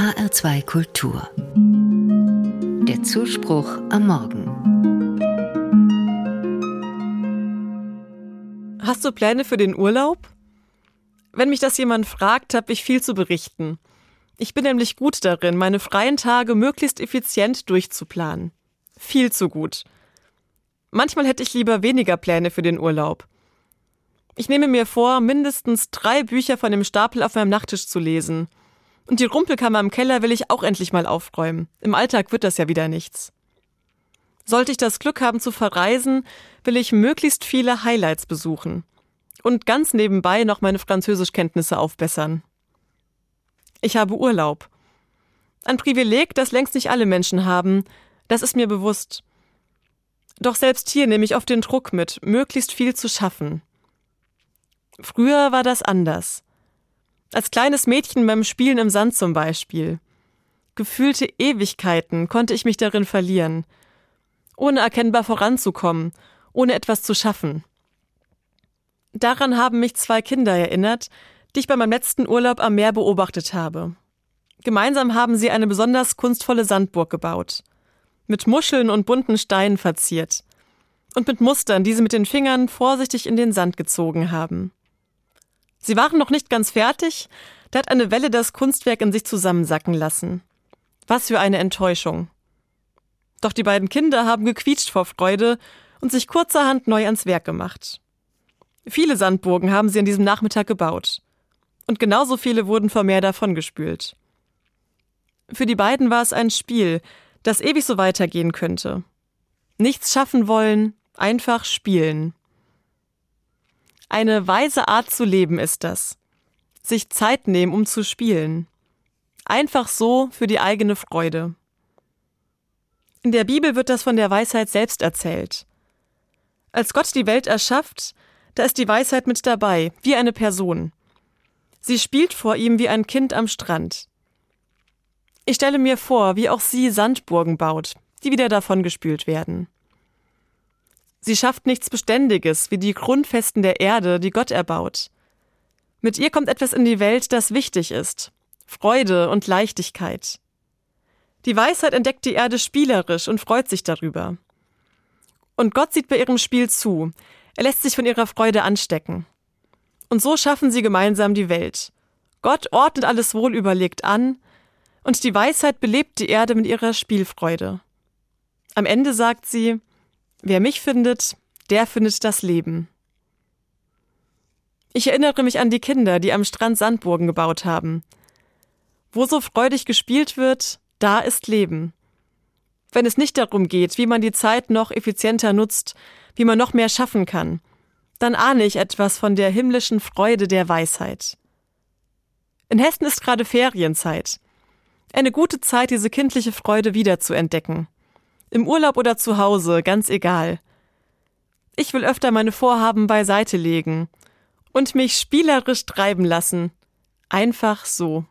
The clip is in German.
HR2 Kultur. Der Zuspruch am Morgen. Hast du Pläne für den Urlaub? Wenn mich das jemand fragt, habe ich viel zu berichten. Ich bin nämlich gut darin, meine freien Tage möglichst effizient durchzuplanen. Viel zu gut. Manchmal hätte ich lieber weniger Pläne für den Urlaub. Ich nehme mir vor, mindestens drei Bücher von dem Stapel auf meinem Nachttisch zu lesen. Und die Rumpelkammer im Keller will ich auch endlich mal aufräumen. Im Alltag wird das ja wieder nichts. Sollte ich das Glück haben zu verreisen, will ich möglichst viele Highlights besuchen. Und ganz nebenbei noch meine Französischkenntnisse aufbessern. Ich habe Urlaub. Ein Privileg, das längst nicht alle Menschen haben, das ist mir bewusst. Doch selbst hier nehme ich oft den Druck mit, möglichst viel zu schaffen. Früher war das anders. Als kleines Mädchen beim Spielen im Sand zum Beispiel. Gefühlte Ewigkeiten konnte ich mich darin verlieren, ohne erkennbar voranzukommen, ohne etwas zu schaffen. Daran haben mich zwei Kinder erinnert, die ich bei meinem letzten Urlaub am Meer beobachtet habe. Gemeinsam haben sie eine besonders kunstvolle Sandburg gebaut, mit Muscheln und bunten Steinen verziert und mit Mustern, die sie mit den Fingern vorsichtig in den Sand gezogen haben. Sie waren noch nicht ganz fertig, da hat eine Welle das Kunstwerk in sich zusammensacken lassen. Was für eine Enttäuschung. Doch die beiden Kinder haben gequietscht vor Freude und sich kurzerhand neu ans Werk gemacht. Viele Sandburgen haben sie an diesem Nachmittag gebaut. Und genauso viele wurden vom Meer davongespült. Für die beiden war es ein Spiel, das ewig so weitergehen könnte. Nichts schaffen wollen, einfach spielen. Eine weise Art zu leben ist das. Sich Zeit nehmen, um zu spielen. Einfach so für die eigene Freude. In der Bibel wird das von der Weisheit selbst erzählt. Als Gott die Welt erschafft, da ist die Weisheit mit dabei, wie eine Person. Sie spielt vor ihm wie ein Kind am Strand. Ich stelle mir vor, wie auch sie Sandburgen baut, die wieder davongespült werden. Sie schafft nichts Beständiges wie die Grundfesten der Erde, die Gott erbaut. Mit ihr kommt etwas in die Welt, das wichtig ist. Freude und Leichtigkeit. Die Weisheit entdeckt die Erde spielerisch und freut sich darüber. Und Gott sieht bei ihrem Spiel zu. Er lässt sich von ihrer Freude anstecken. Und so schaffen sie gemeinsam die Welt. Gott ordnet alles wohlüberlegt an, und die Weisheit belebt die Erde mit ihrer Spielfreude. Am Ende sagt sie, Wer mich findet, der findet das Leben. Ich erinnere mich an die Kinder, die am Strand Sandburgen gebaut haben. Wo so freudig gespielt wird, da ist Leben. Wenn es nicht darum geht, wie man die Zeit noch effizienter nutzt, wie man noch mehr schaffen kann, dann ahne ich etwas von der himmlischen Freude der Weisheit. In Hessen ist gerade Ferienzeit. Eine gute Zeit, diese kindliche Freude wiederzuentdecken. Im Urlaub oder zu Hause, ganz egal. Ich will öfter meine Vorhaben beiseite legen und mich spielerisch treiben lassen. Einfach so.